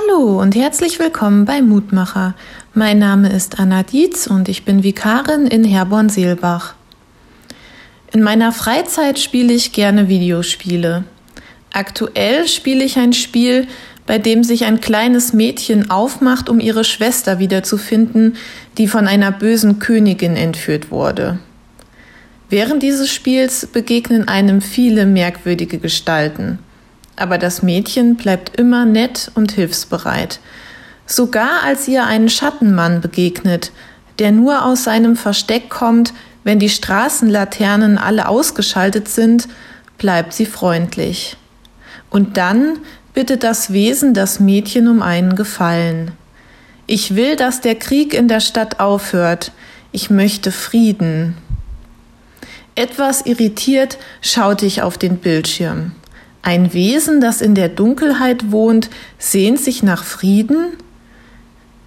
Hallo und herzlich willkommen bei Mutmacher. Mein Name ist Anna Dietz und ich bin Vikarin in Herborn-Seelbach. In meiner Freizeit spiele ich gerne Videospiele. Aktuell spiele ich ein Spiel, bei dem sich ein kleines Mädchen aufmacht, um ihre Schwester wiederzufinden, die von einer bösen Königin entführt wurde. Während dieses Spiels begegnen einem viele merkwürdige Gestalten aber das Mädchen bleibt immer nett und hilfsbereit. Sogar als ihr einen Schattenmann begegnet, der nur aus seinem Versteck kommt, wenn die Straßenlaternen alle ausgeschaltet sind, bleibt sie freundlich. Und dann bittet das Wesen das Mädchen um einen Gefallen. Ich will, dass der Krieg in der Stadt aufhört. Ich möchte Frieden. Etwas irritiert schaute ich auf den Bildschirm. Ein Wesen, das in der Dunkelheit wohnt, sehnt sich nach Frieden?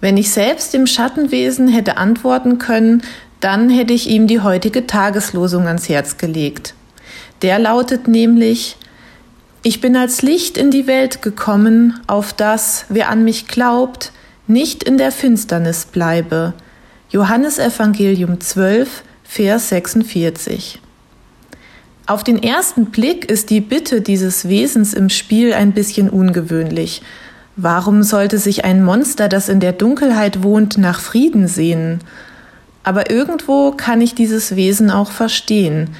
Wenn ich selbst dem Schattenwesen hätte antworten können, dann hätte ich ihm die heutige Tageslosung ans Herz gelegt. Der lautet nämlich Ich bin als Licht in die Welt gekommen, auf das, wer an mich glaubt, nicht in der Finsternis bleibe. Johannes Evangelium 12, Vers 46. Auf den ersten Blick ist die Bitte dieses Wesens im Spiel ein bisschen ungewöhnlich. Warum sollte sich ein Monster, das in der Dunkelheit wohnt, nach Frieden sehnen? Aber irgendwo kann ich dieses Wesen auch verstehen.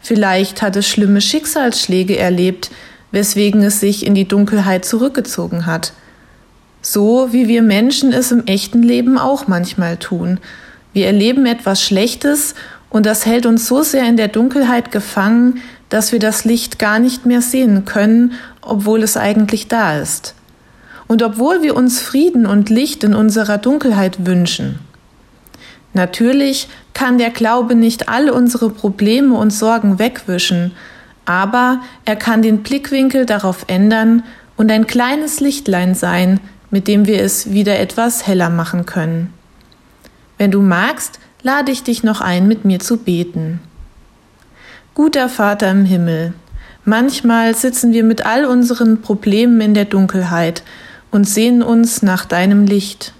Vielleicht hat es schlimme Schicksalsschläge erlebt, weswegen es sich in die Dunkelheit zurückgezogen hat. So wie wir Menschen es im echten Leben auch manchmal tun. Wir erleben etwas Schlechtes und das hält uns so sehr in der Dunkelheit gefangen, dass wir das Licht gar nicht mehr sehen können, obwohl es eigentlich da ist. Und obwohl wir uns Frieden und Licht in unserer Dunkelheit wünschen. Natürlich kann der Glaube nicht all unsere Probleme und Sorgen wegwischen, aber er kann den Blickwinkel darauf ändern und ein kleines Lichtlein sein, mit dem wir es wieder etwas heller machen können. Wenn du magst, lade ich dich noch ein, mit mir zu beten. Guter Vater im Himmel, manchmal sitzen wir mit all unseren Problemen in der Dunkelheit und sehen uns nach deinem Licht.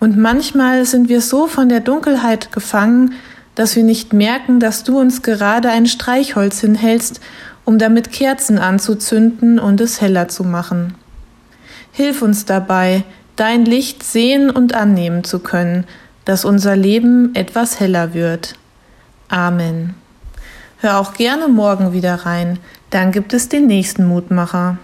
Und manchmal sind wir so von der Dunkelheit gefangen, dass wir nicht merken, dass du uns gerade ein Streichholz hinhältst, um damit Kerzen anzuzünden und es heller zu machen. Hilf uns dabei, dein Licht sehen und annehmen zu können, dass unser Leben etwas heller wird. Amen. Hör auch gerne morgen wieder rein, dann gibt es den nächsten Mutmacher.